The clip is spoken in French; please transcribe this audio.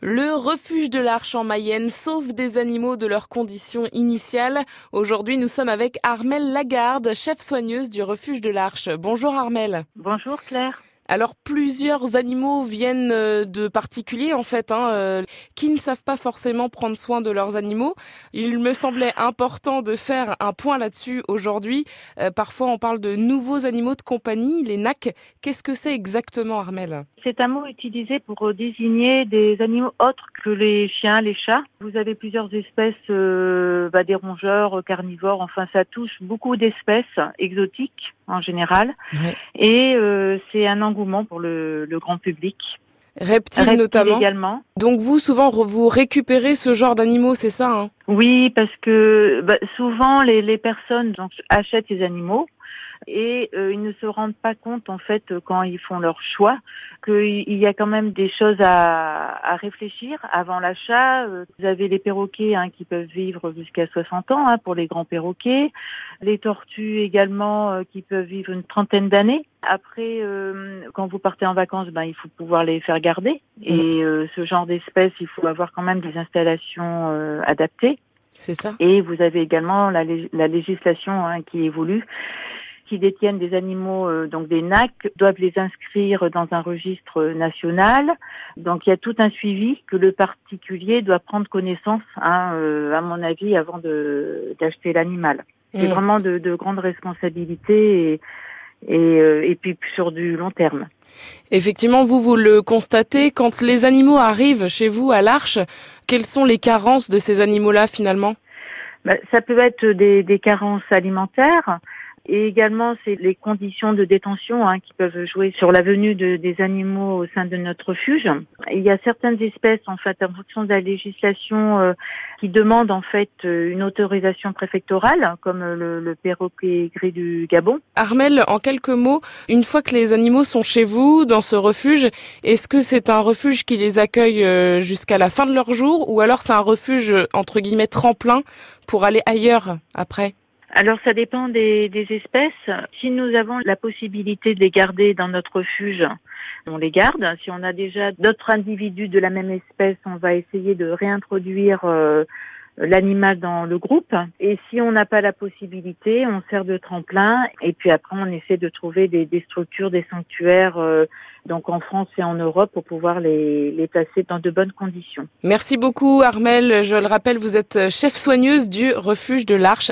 Le refuge de l'Arche en Mayenne sauve des animaux de leurs conditions initiales. Aujourd'hui, nous sommes avec Armelle Lagarde, chef soigneuse du refuge de l'Arche. Bonjour Armelle. Bonjour Claire. Alors plusieurs animaux viennent euh, de particuliers en fait, hein, euh, qui ne savent pas forcément prendre soin de leurs animaux. Il me semblait important de faire un point là-dessus aujourd'hui. Euh, parfois on parle de nouveaux animaux de compagnie, les NAC. Qu'est-ce que c'est exactement Armel C'est un mot utilisé pour désigner des animaux autres que les chiens, les chats. Vous avez plusieurs espèces, bah, des rongeurs, carnivores, enfin ça touche beaucoup d'espèces exotiques en général. Et c'est un pour le, grand public. Reptiles, notamment. également. Donc vous, souvent, vous récupérez ce genre d'animaux, c'est ça hein? Oui, parce que bah, souvent les, les personnes donc, achètent ces animaux et euh, ils ne se rendent pas compte en fait quand ils font leur choix qu'il y a quand même des choses à, à réfléchir avant l'achat. Euh, vous avez les perroquets hein, qui peuvent vivre jusqu'à 60 ans hein, pour les grands perroquets, les tortues également euh, qui peuvent vivre une trentaine d'années. Après, quand vous partez en vacances, ben il faut pouvoir les faire garder et mm. ce genre d'espèces, il faut avoir quand même des installations adaptées. C'est ça. Et vous avez également la, la législation hein, qui évolue qui détiennent des animaux, euh, donc des NAC, doivent les inscrire dans un registre national. Donc il y a tout un suivi que le particulier doit prendre connaissance, hein, euh, à mon avis, avant de d'acheter l'animal. C'est mm. vraiment de, de grandes responsabilités et, et, euh, et puis sur du long terme. Effectivement, vous, vous le constatez, quand les animaux arrivent chez vous à l'Arche, quelles sont les carences de ces animaux-là finalement? Ben, Ça peut être des, des carences alimentaires, et également, c'est les conditions de détention hein, qui peuvent jouer sur la venue de, des animaux au sein de notre refuge. Il y a certaines espèces, en fait, en fonction de la législation, euh, qui demandent en fait euh, une autorisation préfectorale, comme le, le perroquet gris du Gabon. Armel, en quelques mots, une fois que les animaux sont chez vous, dans ce refuge, est-ce que c'est un refuge qui les accueille euh, jusqu'à la fin de leur jour, ou alors c'est un refuge entre guillemets tremplin pour aller ailleurs après? Alors ça dépend des, des, espèces. Si nous avons la possibilité de les garder dans notre refuge, on les garde. Si on a déjà d'autres individus de la même espèce, on va essayer de réintroduire euh, l'animal dans le groupe. Et si on n'a pas la possibilité, on sert de tremplin. Et puis après, on essaie de trouver des, des structures, des sanctuaires, euh, donc en France et en Europe, pour pouvoir les, les placer dans de bonnes conditions. Merci beaucoup, Armel. Je le rappelle, vous êtes chef soigneuse du refuge de l'Arche.